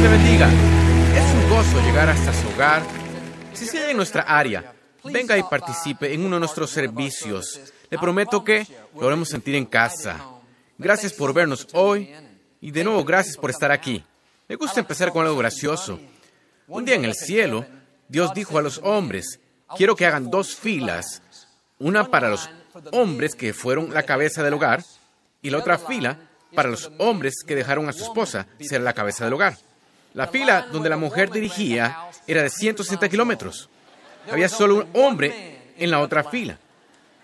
Te bendiga. Es un gozo llegar hasta su hogar. Si sigue en nuestra área, venga y participe en uno de nuestros servicios. Le prometo que lo haremos sentir en casa. Gracias por vernos hoy y de nuevo gracias por estar aquí. Me gusta empezar con algo gracioso. Un día en el cielo, Dios dijo a los hombres, quiero que hagan dos filas, una para los hombres que fueron la cabeza del hogar y la otra fila para los hombres que dejaron a su esposa ser la cabeza del hogar. La fila donde la mujer dirigía era de 160 kilómetros. Había solo un hombre en la otra fila.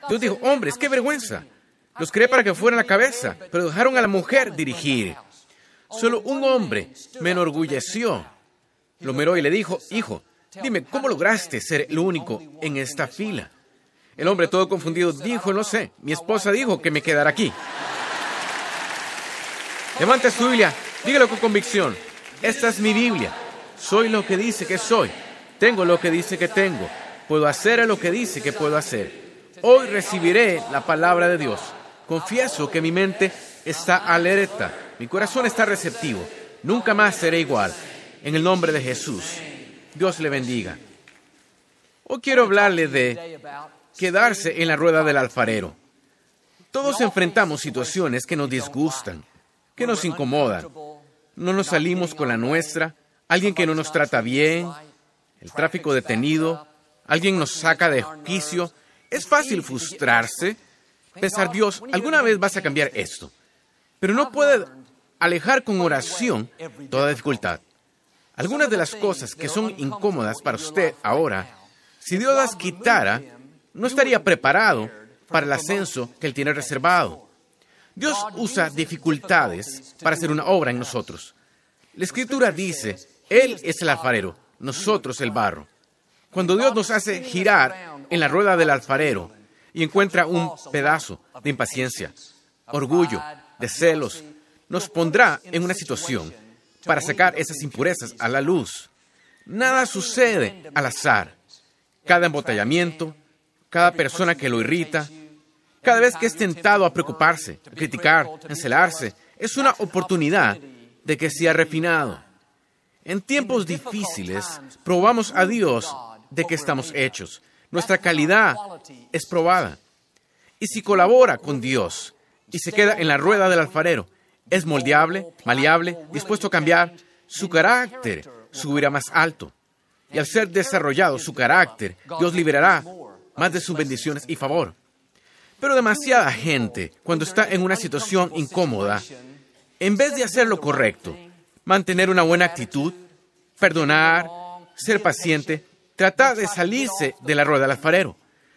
Dios dijo, hombres, qué vergüenza. Los creé para que fueran la cabeza, pero dejaron a la mujer dirigir. Solo un hombre me enorgulleció. Lo miró y le dijo, hijo, dime, ¿cómo lograste ser el único en esta fila? El hombre todo confundido dijo, no sé, mi esposa dijo que me quedara aquí. Levante su Biblia, dígalo con convicción. Esta es mi Biblia. Soy lo que dice que soy. Tengo lo que dice que tengo. Puedo hacer lo que dice que puedo hacer. Hoy recibiré la palabra de Dios. Confieso que mi mente está alerta. Mi corazón está receptivo. Nunca más seré igual. En el nombre de Jesús. Dios le bendiga. Hoy quiero hablarle de quedarse en la rueda del alfarero. Todos enfrentamos situaciones que nos disgustan, que nos incomodan. No nos salimos con la nuestra, alguien que no nos trata bien, el tráfico detenido, alguien nos saca de quicio. Es fácil frustrarse, pensar, Dios, alguna vez vas a cambiar esto. Pero no puede alejar con oración toda dificultad. Algunas de las cosas que son incómodas para usted ahora, si Dios las quitara, no estaría preparado para el ascenso que Él tiene reservado. Dios usa dificultades para hacer una obra en nosotros. La escritura dice, Él es el alfarero, nosotros el barro. Cuando Dios nos hace girar en la rueda del alfarero y encuentra un pedazo de impaciencia, orgullo, de celos, nos pondrá en una situación para sacar esas impurezas a la luz. Nada sucede al azar. Cada embotellamiento, cada persona que lo irrita, cada vez que es tentado a preocuparse, a criticar, a encelarse, es una oportunidad de que sea refinado. En tiempos difíciles, probamos a Dios de que estamos hechos. Nuestra calidad es probada. Y si colabora con Dios y se queda en la rueda del alfarero, es moldeable, maleable, dispuesto a cambiar, su carácter subirá más alto. Y al ser desarrollado su carácter, Dios liberará más de sus bendiciones y favor. Pero demasiada gente, cuando está en una situación incómoda, en vez de hacer lo correcto, mantener una buena actitud, perdonar, ser paciente, trata de salirse de la rueda del alfarero.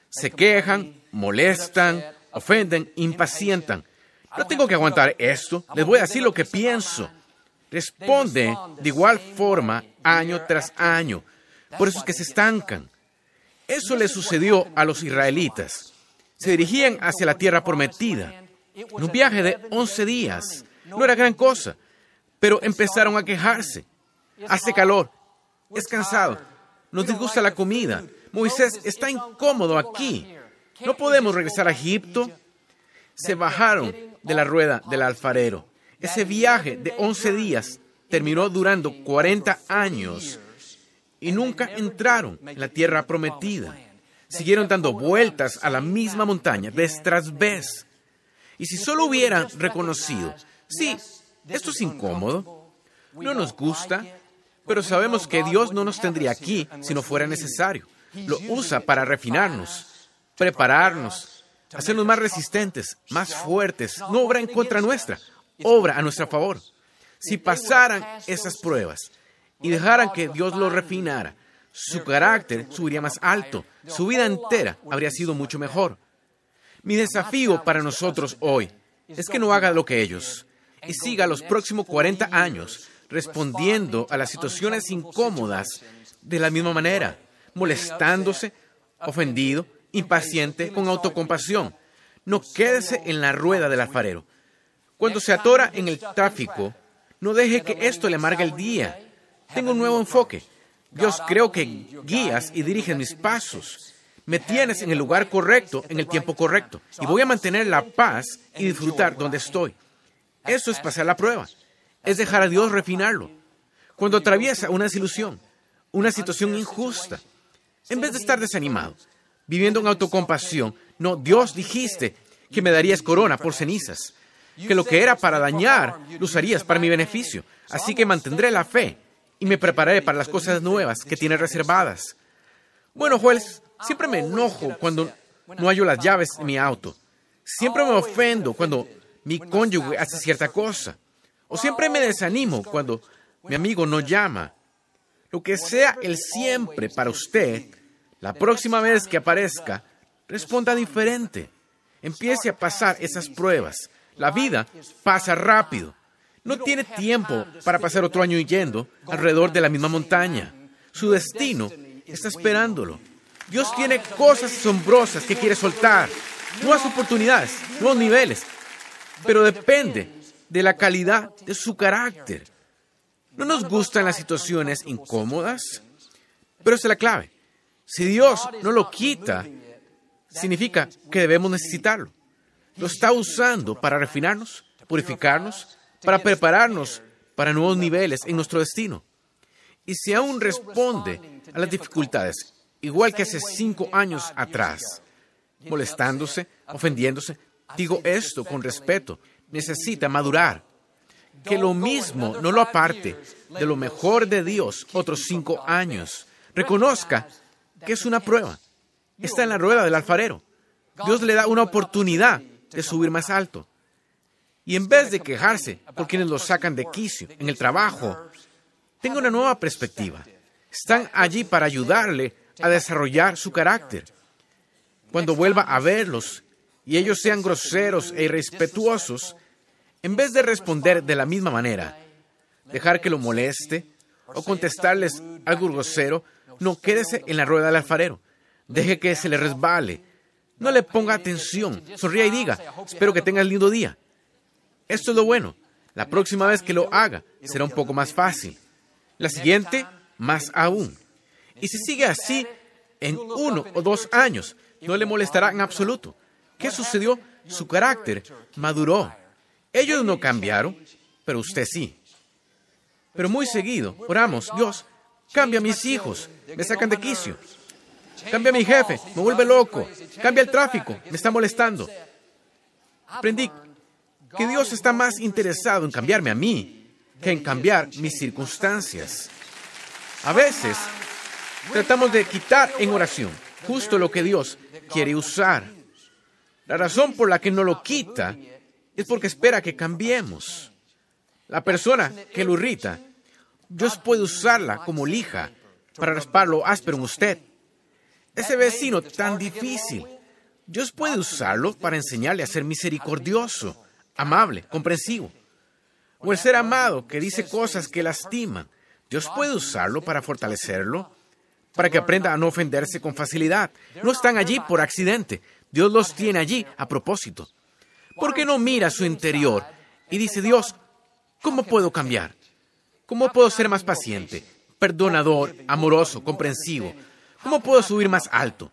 Se quejan, molestan, ofenden, impacientan. No tengo que aguantar esto, les voy a decir lo que pienso. Responde de igual forma año tras año. Por eso es que se estancan. Eso le sucedió a los israelitas. Se dirigían hacia la tierra prometida. Un viaje de 11 días. No era gran cosa. Pero empezaron a quejarse. Hace calor. Es cansado. Nos disgusta la comida. Moisés está incómodo aquí. No podemos regresar a Egipto. Se bajaron de la rueda del alfarero. Ese viaje de 11 días terminó durando 40 años y nunca entraron en la tierra prometida. Siguieron dando vueltas a la misma montaña vez tras vez. Y si solo hubieran reconocido, sí, esto es incómodo, no nos gusta, pero sabemos que Dios no nos tendría aquí si no fuera necesario. Lo usa para refinarnos, prepararnos, hacernos más resistentes, más fuertes. No obra en contra nuestra, obra a nuestro favor. Si pasaran esas pruebas y dejaran que Dios lo refinara, su carácter subiría más alto, su vida entera habría sido mucho mejor. Mi desafío para nosotros hoy es que no haga lo que ellos y siga los próximos 40 años respondiendo a las situaciones incómodas de la misma manera, molestándose, ofendido, impaciente, con autocompasión. No quédese en la rueda del alfarero. Cuando se atora en el tráfico, no deje que esto le amargue el día. Tengo un nuevo enfoque. Dios, creo que guías y diriges mis pasos. Me tienes en el lugar correcto, en el tiempo correcto. Y voy a mantener la paz y disfrutar donde estoy. Eso es pasar la prueba. Es dejar a Dios refinarlo. Cuando atraviesa una desilusión, una situación injusta, en vez de estar desanimado, viviendo en autocompasión, no, Dios dijiste que me darías corona por cenizas, que lo que era para dañar lo usarías para mi beneficio. Así que mantendré la fe y me prepararé para las cosas nuevas que tienes reservadas. Bueno, juez, siempre me enojo cuando no hallo las llaves en mi auto. Siempre me ofendo cuando mi cónyuge hace cierta cosa. O siempre me desanimo cuando mi amigo no llama. Lo que sea el siempre para usted, la próxima vez que aparezca, responda diferente. Empiece a pasar esas pruebas. La vida pasa rápido. No tiene tiempo para pasar otro año yendo alrededor de la misma montaña. Su destino está esperándolo. Dios tiene cosas asombrosas que quiere soltar, nuevas oportunidades, nuevos niveles, pero depende de la calidad de su carácter. No nos gustan las situaciones incómodas, pero esa es la clave. Si Dios no lo quita, significa que debemos necesitarlo. Lo está usando para refinarnos, purificarnos, para prepararnos para nuevos niveles en nuestro destino. Y si aún responde a las dificultades, igual que hace cinco años atrás, molestándose, ofendiéndose, digo esto con respeto, necesita madurar. Que lo mismo no lo aparte de lo mejor de Dios otros cinco años. Reconozca que es una prueba. Está en la rueda del alfarero. Dios le da una oportunidad de subir más alto. Y en vez de quejarse por quienes lo sacan de quicio en el trabajo, tenga una nueva perspectiva. Están allí para ayudarle a desarrollar su carácter. Cuando vuelva a verlos y ellos sean groseros e irrespetuosos, en vez de responder de la misma manera, dejar que lo moleste o contestarles algo grosero, no quédese en la rueda del alfarero. Deje que se le resbale. No le ponga atención. Sonría y diga, espero que tengas lindo día. Esto es lo bueno. La próxima vez que lo haga será un poco más fácil. La siguiente, más aún. Y si sigue así, en uno o dos años, no le molestará en absoluto. ¿Qué sucedió? Su carácter maduró. Ellos no cambiaron, pero usted sí. Pero muy seguido, oramos, Dios, cambia a mis hijos, me sacan de quicio. Cambia a mi jefe, me vuelve loco. Cambia el tráfico, me está molestando. Aprendí que Dios está más interesado en cambiarme a mí que en cambiar mis circunstancias. A veces tratamos de quitar en oración justo lo que Dios quiere usar. La razón por la que no lo quita es porque espera que cambiemos. La persona que lo irrita, Dios puede usarla como lija para rasparlo áspero en usted. Ese vecino tan difícil, Dios puede usarlo para enseñarle a ser misericordioso, amable, comprensivo. O el ser amado que dice cosas que lastiman, Dios puede usarlo para fortalecerlo, para que aprenda a no ofenderse con facilidad. No están allí por accidente. Dios los tiene allí a propósito. ¿Por qué no mira su interior y dice, Dios, ¿cómo puedo cambiar? ¿Cómo puedo ser más paciente, perdonador, amoroso, comprensivo? ¿Cómo puedo subir más alto?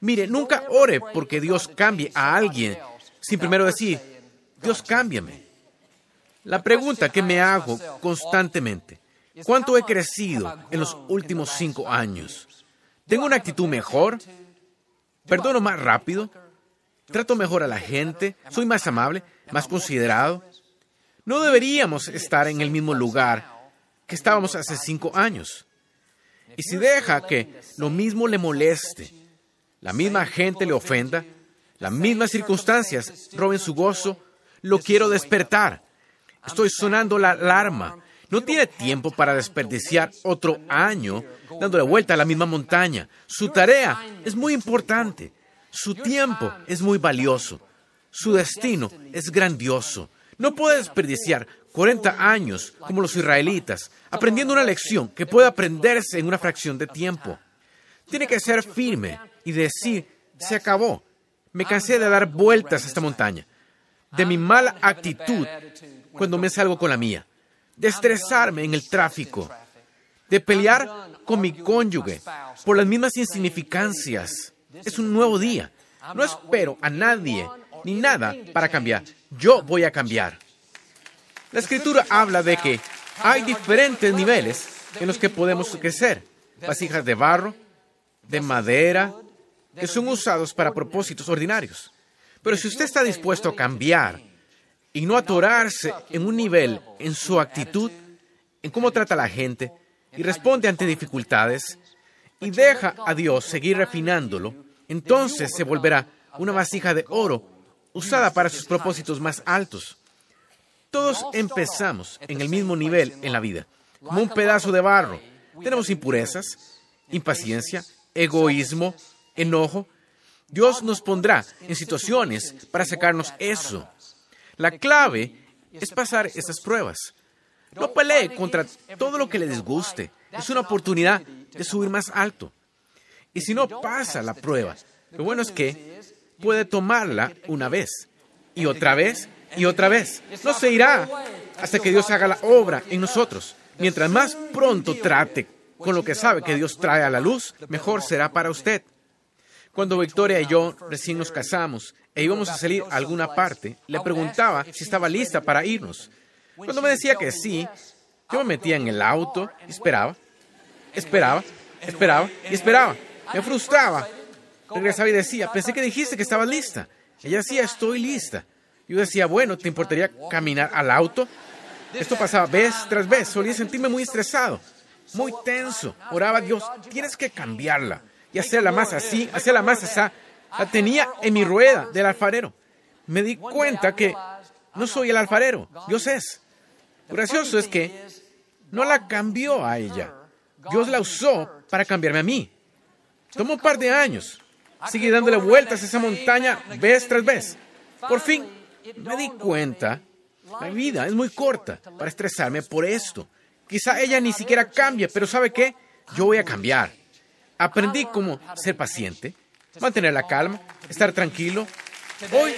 Mire, nunca ore porque Dios cambie a alguien sin primero decir, Dios cámbiame. La pregunta que me hago constantemente, ¿cuánto he crecido en los últimos cinco años? ¿Tengo una actitud mejor? ¿Perdono más rápido? ¿Trato mejor a la gente? ¿Soy más amable? ¿Más considerado? No deberíamos estar en el mismo lugar que estábamos hace cinco años. Y si deja que lo mismo le moleste, la misma gente le ofenda, las mismas circunstancias roben su gozo, lo quiero despertar. Estoy sonando la alarma. No tiene tiempo para desperdiciar otro año dándole vuelta a la misma montaña. Su tarea es muy importante. Su tiempo es muy valioso. Su destino es grandioso. No puede desperdiciar 40 años, como los israelitas, aprendiendo una lección que puede aprenderse en una fracción de tiempo. Tiene que ser firme y decir, se acabó. Me cansé de dar vueltas a esta montaña, de mi mala actitud cuando me salgo con la mía, de estresarme en el tráfico, de pelear con mi cónyuge por las mismas insignificancias. Es un nuevo día. No espero a nadie ni nada para cambiar. Yo voy a cambiar. La escritura habla de que hay diferentes niveles en los que podemos crecer. Vasijas de barro, de madera, que son usados para propósitos ordinarios. Pero si usted está dispuesto a cambiar y no atorarse en un nivel en su actitud, en cómo trata a la gente y responde ante dificultades y deja a Dios seguir refinándolo, entonces se volverá una vasija de oro usada para sus propósitos más altos. Todos empezamos en el mismo nivel en la vida, como un pedazo de barro. Tenemos impurezas, impaciencia, egoísmo, enojo. Dios nos pondrá en situaciones para sacarnos eso. La clave es pasar esas pruebas. No pelee contra todo lo que le disguste. Es una oportunidad de subir más alto. Y si no pasa la prueba, lo bueno es que puede tomarla una vez y otra vez y otra vez. No se irá hasta que Dios haga la obra en nosotros. Mientras más pronto trate con lo que sabe que Dios trae a la luz, mejor será para usted. Cuando Victoria y yo recién nos casamos e íbamos a salir a alguna parte, le preguntaba si estaba lista para irnos. Cuando me decía que sí, yo me metía en el auto esperaba, esperaba, esperaba y esperaba. Me frustraba. Regresaba y decía, pensé que dijiste que estabas lista. Ella decía, estoy lista. Yo decía, bueno, ¿te importaría caminar al auto? Esto pasaba vez tras vez. Solía sentirme muy estresado, muy tenso. Oraba a Dios, tienes que cambiarla y hacerla más así, hacerla más así. La tenía en mi rueda del alfarero. Me di cuenta que no soy el alfarero, Dios es. Lo gracioso es que no la cambió a ella. Dios la usó para cambiarme a mí. Tomó un par de años. Sigue dándole vueltas a esa montaña vez tras vez. Por fin me di cuenta, mi vida es muy corta para estresarme por esto. Quizá ella ni siquiera cambie, pero ¿sabe qué? Yo voy a cambiar. Aprendí cómo ser paciente, mantener la calma, estar tranquilo. Hoy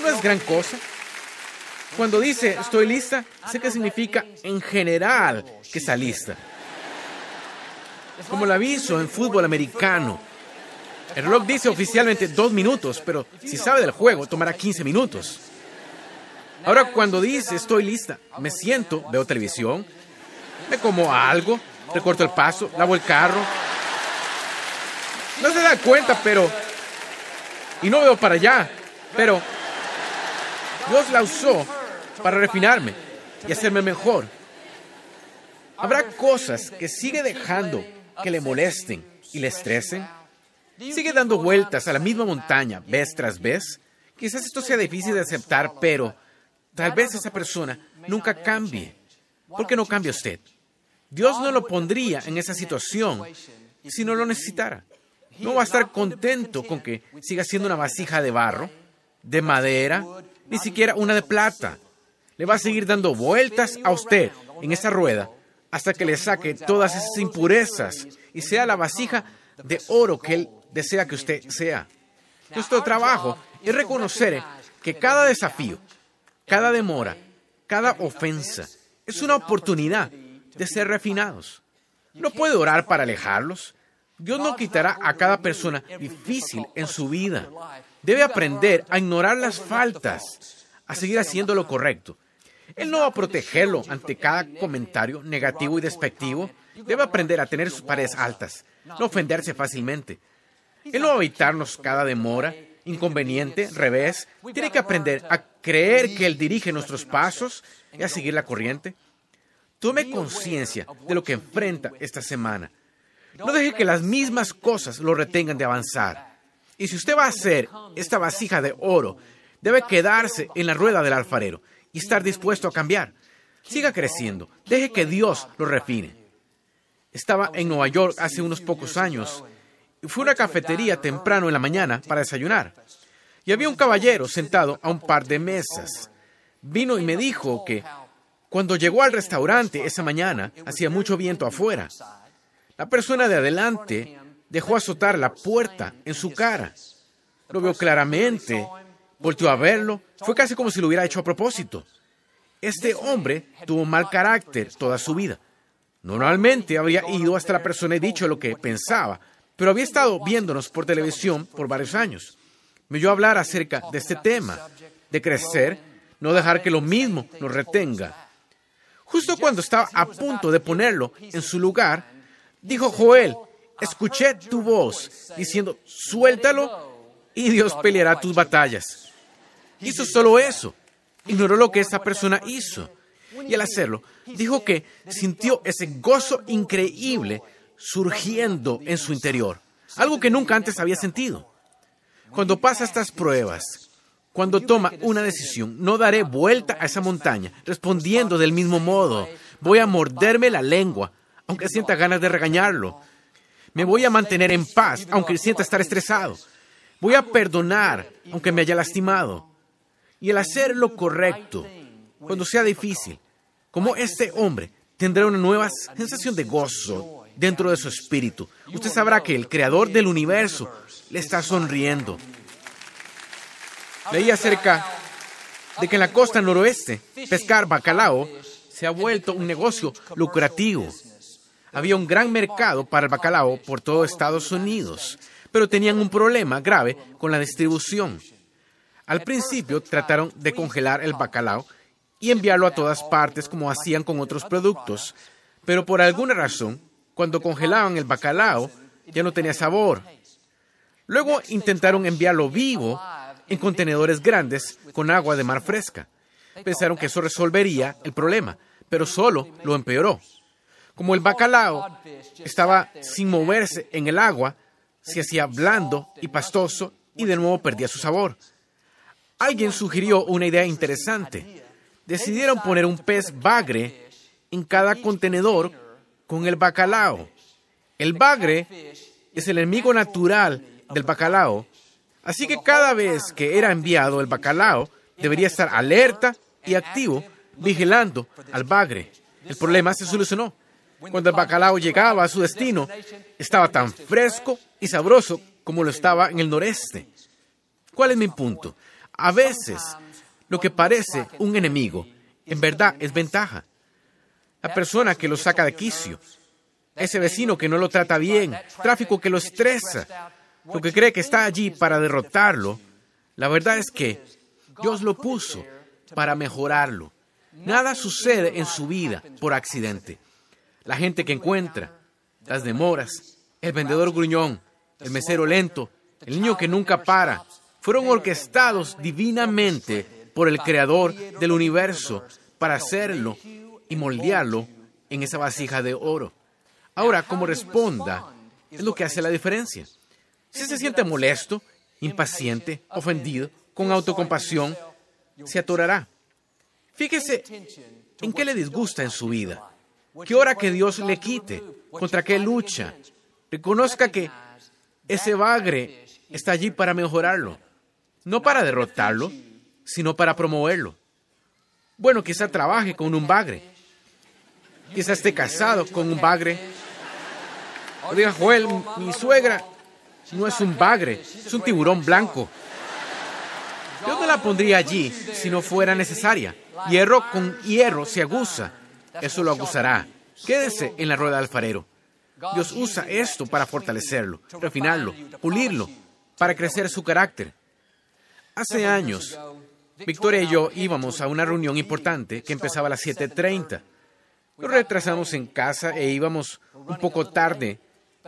no es gran cosa. Cuando dice estoy lista, sé que significa en general que está lista. Como el aviso en fútbol americano. El reloj dice oficialmente dos minutos, pero si sabe del juego, tomará 15 minutos. Ahora cuando dice estoy lista, me siento, veo televisión, me como algo, recorto el paso, lavo el carro. No se da cuenta, pero... Y no veo para allá, pero... Dios la usó para refinarme y hacerme mejor. Habrá cosas que sigue dejando que le molesten y le estresen. Sigue dando vueltas a la misma montaña vez tras vez. Quizás esto sea difícil de aceptar, pero Tal vez esa persona nunca cambie. ¿Por qué no cambia usted? Dios no lo pondría en esa situación si no lo necesitara. No va a estar contento con que siga siendo una vasija de barro, de madera, ni siquiera una de plata. Le va a seguir dando vueltas a usted en esa rueda hasta que le saque todas esas impurezas y sea la vasija de oro que Él desea que usted sea. Nuestro trabajo es reconocer que cada desafío, cada demora, cada ofensa es una oportunidad de ser refinados. No puede orar para alejarlos. Dios no quitará a cada persona difícil en su vida. Debe aprender a ignorar las faltas, a seguir haciendo lo correcto. Él no va a protegerlo ante cada comentario negativo y despectivo. Debe aprender a tener sus paredes altas, no ofenderse fácilmente. Él no va a evitarnos cada demora inconveniente, revés. Tiene que aprender a creer que Él dirige nuestros pasos y a seguir la corriente. Tome conciencia de lo que enfrenta esta semana. No deje que las mismas cosas lo retengan de avanzar. Y si usted va a hacer esta vasija de oro, debe quedarse en la rueda del alfarero y estar dispuesto a cambiar. Siga creciendo. Deje que Dios lo refine. Estaba en Nueva York hace unos pocos años fue a una cafetería temprano en la mañana para desayunar. Y había un caballero sentado a un par de mesas. Vino y me dijo que Cuando llegó al restaurante esa mañana, hacía mucho viento afuera. La persona de adelante dejó azotar la puerta en su cara. Lo vio claramente, volteó a verlo, fue casi como si lo hubiera hecho a propósito. Este hombre tuvo mal carácter toda su vida. Normalmente habría ido hasta la persona y dicho lo que pensaba, pero había estado viéndonos por televisión por varios años. Me oyó hablar acerca de este tema, de crecer, no dejar que lo mismo nos retenga. Justo cuando estaba a punto de ponerlo en su lugar, dijo Joel, escuché tu voz diciendo, suéltalo y Dios peleará tus batallas. Hizo solo eso. Ignoró lo que esa persona hizo. Y al hacerlo, dijo que sintió ese gozo increíble surgiendo en su interior. Algo que nunca antes había sentido. Cuando pasa estas pruebas, cuando toma una decisión, no daré vuelta a esa montaña respondiendo del mismo modo. Voy a morderme la lengua, aunque sienta ganas de regañarlo. Me voy a mantener en paz, aunque sienta estar estresado. Voy a perdonar, aunque me haya lastimado. Y el hacer lo correcto, cuando sea difícil, como este hombre, tendrá una nueva sensación de gozo dentro de su espíritu. Usted sabrá que el creador del universo le está sonriendo. Leí acerca de que en la costa noroeste pescar bacalao se ha vuelto un negocio lucrativo. Había un gran mercado para el bacalao por todo Estados Unidos, pero tenían un problema grave con la distribución. Al principio trataron de congelar el bacalao y enviarlo a todas partes como hacían con otros productos, pero por alguna razón, cuando congelaban el bacalao, ya no tenía sabor. Luego intentaron enviarlo vivo en contenedores grandes con agua de mar fresca. Pensaron que eso resolvería el problema, pero solo lo empeoró. Como el bacalao estaba sin moverse en el agua, se hacía blando y pastoso y de nuevo perdía su sabor. Alguien sugirió una idea interesante. Decidieron poner un pez bagre en cada contenedor con el bacalao. El bagre es el enemigo natural del bacalao, así que cada vez que era enviado el bacalao, debería estar alerta y activo, vigilando al bagre. El problema se solucionó. Cuando el bacalao llegaba a su destino, estaba tan fresco y sabroso como lo estaba en el noreste. ¿Cuál es mi punto? A veces, lo que parece un enemigo, en verdad es ventaja. La persona que lo saca de quicio, ese vecino que no lo trata bien, tráfico que lo estresa, lo que cree que está allí para derrotarlo, la verdad es que Dios lo puso para mejorarlo. Nada sucede en su vida por accidente la gente que encuentra, las demoras, el vendedor gruñón, el mesero lento, el niño que nunca para, fueron orquestados divinamente por el creador del universo para hacerlo y moldearlo en esa vasija de oro. Ahora, como responda, es lo que hace la diferencia. Si se siente molesto, impaciente, ofendido, con autocompasión, se atorará. Fíjese en qué le disgusta en su vida. ¿Qué hora que Dios le quite? ¿Contra qué lucha? Reconozca que ese bagre está allí para mejorarlo, no para derrotarlo, sino para promoverlo. Bueno, quizá trabaje con un bagre. Quizá esté casado con un bagre. O diga, Joel, mi suegra no es un bagre, es un tiburón blanco. Yo no la pondría allí si no fuera necesaria. Hierro con hierro se aguza eso lo acusará. Quédese en la rueda del alfarero. Dios usa esto para fortalecerlo, refinarlo, pulirlo, para crecer su carácter. Hace años, Victoria y yo íbamos a una reunión importante que empezaba a las 7.30. Nos retrasamos en casa e íbamos un poco tarde,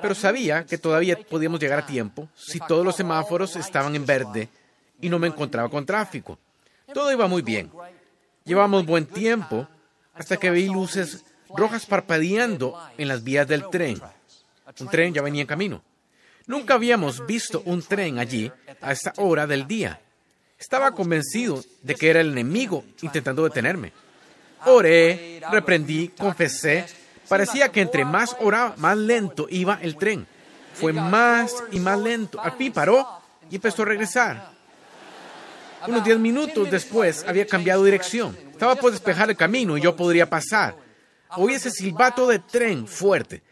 pero sabía que todavía podíamos llegar a tiempo si todos los semáforos estaban en verde y no me encontraba con tráfico. Todo iba muy bien. Llevamos buen tiempo hasta que vi luces rojas parpadeando en las vías del tren. Un tren ya venía en camino. Nunca habíamos visto un tren allí a esta hora del día. Estaba convencido de que era el enemigo intentando detenerme. Oré, reprendí, confesé. Parecía que entre más oraba, más lento iba el tren. Fue más y más lento. Al fin paró y empezó a regresar. Unos diez minutos después había cambiado dirección. Estaba por despejar el camino y yo podría pasar. Oí ese silbato de tren fuerte.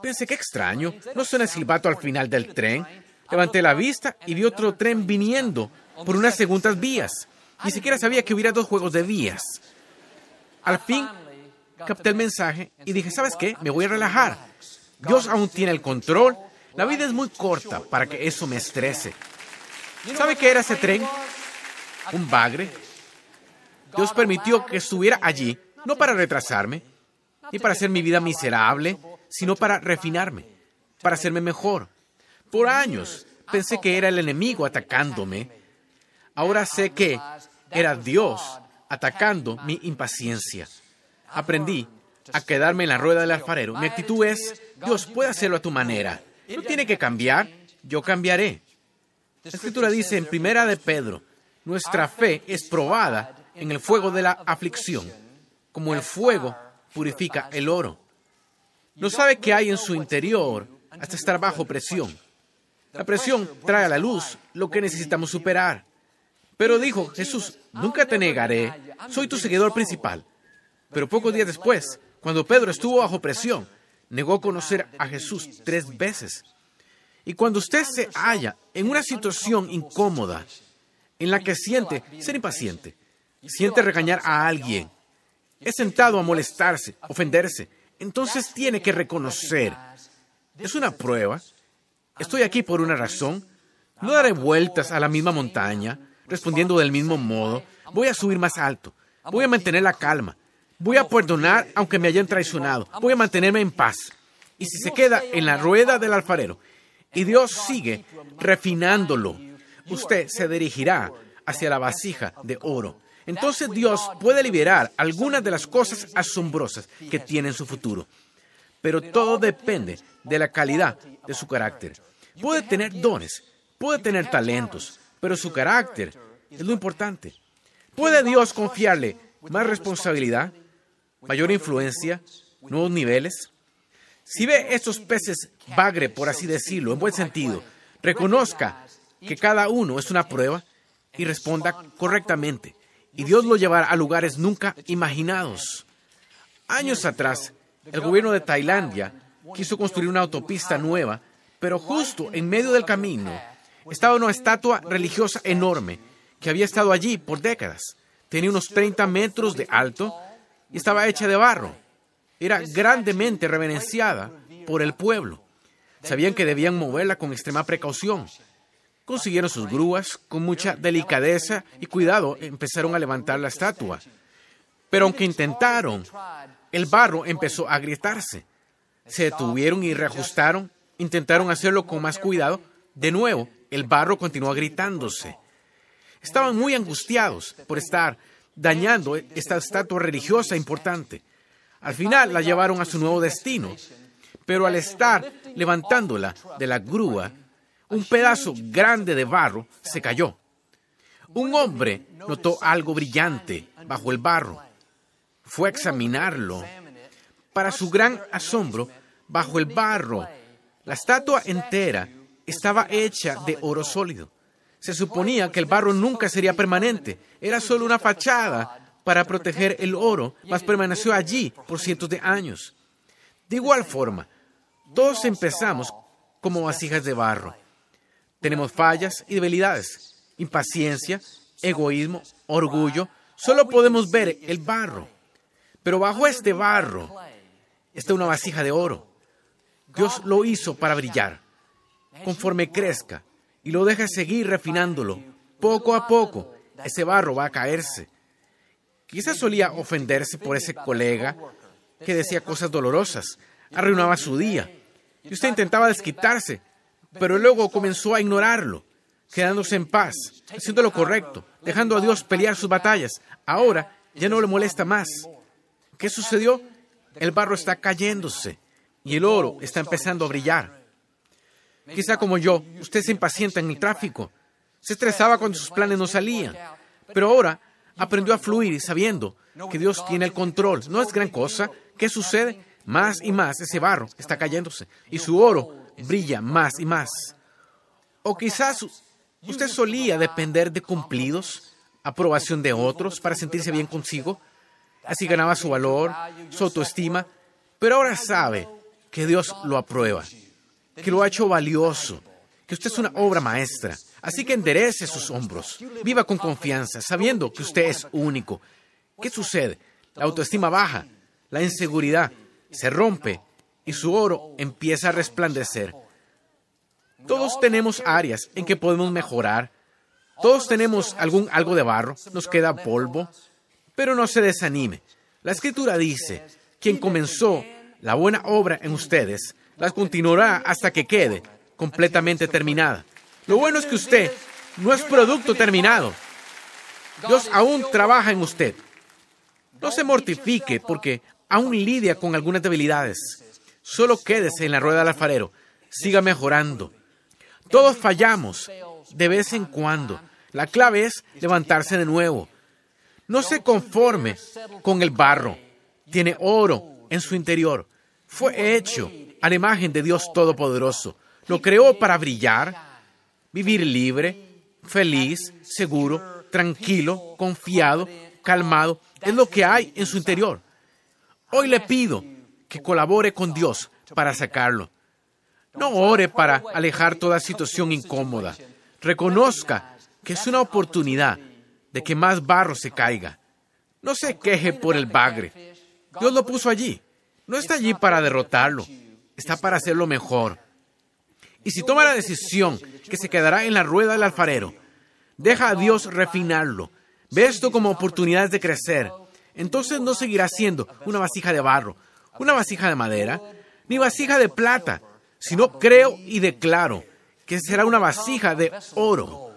Pensé, qué extraño, no suena el silbato al final del tren. Levanté la vista y vi otro tren viniendo por unas segundas vías. Ni siquiera sabía que hubiera dos juegos de vías. Al fin, capté el mensaje y dije, ¿sabes qué? Me voy a relajar. Dios aún tiene el control. La vida es muy corta para que eso me estrese. ¿Sabe qué era ese tren? Un bagre. Dios permitió que estuviera allí, no para retrasarme, ni para hacer mi vida miserable, sino para refinarme, para hacerme mejor. Por años pensé que era el enemigo atacándome. Ahora sé que era Dios atacando mi impaciencia. Aprendí a quedarme en la rueda del alfarero. Mi actitud es, Dios puede hacerlo a tu manera. No tiene que cambiar, yo cambiaré. La escritura dice en Primera de Pedro, nuestra fe es probada en el fuego de la aflicción, como el fuego purifica el oro. No sabe qué hay en su interior hasta estar bajo presión. La presión trae a la luz lo que necesitamos superar. Pero dijo, Jesús, nunca te negaré, soy tu seguidor principal. Pero pocos días después, cuando Pedro estuvo bajo presión, negó conocer a Jesús tres veces. Y cuando usted se halla en una situación incómoda, en la que siente ser impaciente, siente regañar a alguien, es sentado a molestarse, ofenderse, entonces tiene que reconocer, es una prueba, estoy aquí por una razón, no daré vueltas a la misma montaña, respondiendo del mismo modo, voy a subir más alto, voy a mantener la calma, voy a perdonar aunque me hayan traicionado, voy a mantenerme en paz. Y si se queda en la rueda del alfarero y Dios sigue refinándolo, usted se dirigirá hacia la vasija de oro. Entonces Dios puede liberar algunas de las cosas asombrosas que tiene en su futuro. Pero todo depende de la calidad de su carácter. Puede tener dones, puede tener talentos, pero su carácter es lo importante. ¿Puede Dios confiarle más responsabilidad, mayor influencia, nuevos niveles? Si ve estos peces bagre, por así decirlo, en buen sentido, reconozca que cada uno es una prueba y responda correctamente. Y Dios lo llevará a lugares nunca imaginados. Años atrás, el gobierno de Tailandia quiso construir una autopista nueva, pero justo en medio del camino estaba una estatua religiosa enorme que había estado allí por décadas. Tenía unos 30 metros de alto y estaba hecha de barro. Era grandemente reverenciada por el pueblo. Sabían que debían moverla con extrema precaución. Consiguieron sus grúas, con mucha delicadeza y cuidado empezaron a levantar la estatua. Pero aunque intentaron, el barro empezó a agrietarse. Se detuvieron y reajustaron, intentaron hacerlo con más cuidado. De nuevo, el barro continuó agritándose. Estaban muy angustiados por estar dañando esta estatua religiosa importante. Al final la llevaron a su nuevo destino, pero al estar levantándola de la grúa, un pedazo grande de barro se cayó. Un hombre notó algo brillante bajo el barro. Fue a examinarlo. Para su gran asombro, bajo el barro, la estatua entera estaba hecha de oro sólido. Se suponía que el barro nunca sería permanente, era solo una fachada para proteger el oro, mas permaneció allí por cientos de años. De igual forma, todos empezamos como vasijas de barro. Tenemos fallas y debilidades, impaciencia, egoísmo, orgullo. Solo podemos ver el barro. Pero bajo este barro está una vasija de oro. Dios lo hizo para brillar. Conforme crezca y lo deja seguir refinándolo, poco a poco ese barro va a caerse. Quizás solía ofenderse por ese colega que decía cosas dolorosas, arruinaba su día. Y usted intentaba desquitarse, pero luego comenzó a ignorarlo, quedándose en paz, haciendo lo correcto, dejando a Dios pelear sus batallas. Ahora ya no le molesta más. ¿Qué sucedió? El barro está cayéndose y el oro está empezando a brillar. Quizá como yo, usted se impacienta en el tráfico, se estresaba cuando sus planes no salían, pero ahora aprendió a fluir sabiendo que Dios tiene el control. No es gran cosa. ¿Qué sucede? Más y más ese barro está cayéndose y su oro brilla más y más. O quizás usted solía depender de cumplidos, aprobación de otros para sentirse bien consigo. Así ganaba su valor, su autoestima, pero ahora sabe que Dios lo aprueba, que lo ha hecho valioso, que usted es una obra maestra. Así que enderece sus hombros, viva con confianza, sabiendo que usted es único. ¿Qué sucede? La autoestima baja, la inseguridad se rompe y su oro empieza a resplandecer. Todos tenemos áreas en que podemos mejorar. Todos tenemos algún algo de barro, nos queda polvo, pero no se desanime. La escritura dice, quien comenzó la buena obra en ustedes, la continuará hasta que quede completamente terminada. Lo bueno es que usted no es producto terminado. Dios aún trabaja en usted. No se mortifique porque aún lidia con algunas debilidades. Solo quédese en la rueda del alfarero. Siga mejorando. Todos fallamos de vez en cuando. La clave es levantarse de nuevo. No se conforme con el barro. Tiene oro en su interior. Fue hecho a la imagen de Dios Todopoderoso. Lo creó para brillar, vivir libre, feliz, seguro, tranquilo, confiado, calmado. Es lo que hay en su interior. Hoy le pido que colabore con Dios para sacarlo. No ore para alejar toda situación incómoda. Reconozca que es una oportunidad de que más barro se caiga. No se queje por el bagre. Dios lo puso allí. No está allí para derrotarlo. Está para hacerlo mejor. Y si toma la decisión que se quedará en la rueda del alfarero, deja a Dios refinarlo. Ve esto como oportunidades de crecer. Entonces no seguirá siendo una vasija de barro, una vasija de madera, ni vasija de plata, sino creo y declaro que será una vasija de oro,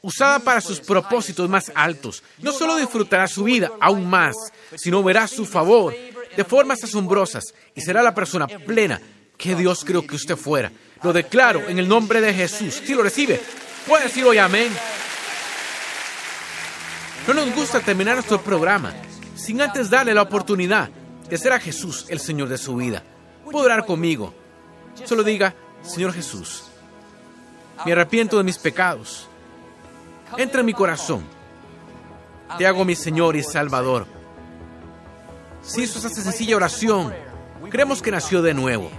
usada para sus propósitos más altos. No solo disfrutará su vida aún más, sino verá su favor de formas asombrosas y será la persona plena que Dios creó que usted fuera. Lo declaro en el nombre de Jesús. Si lo recibe, puede decir hoy amén. No nos gusta terminar nuestro programa sin antes darle la oportunidad de ser a Jesús el Señor de su vida. Puede orar conmigo. Solo diga, Señor Jesús, me arrepiento de mis pecados. Entra en mi corazón. Te hago mi Señor y Salvador. Si hizo esa sencilla oración, creemos que nació de nuevo.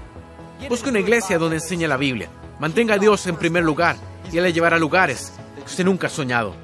Busque una iglesia donde enseñe la Biblia. Mantenga a Dios en primer lugar y Él le llevará a lugares que usted nunca ha soñado.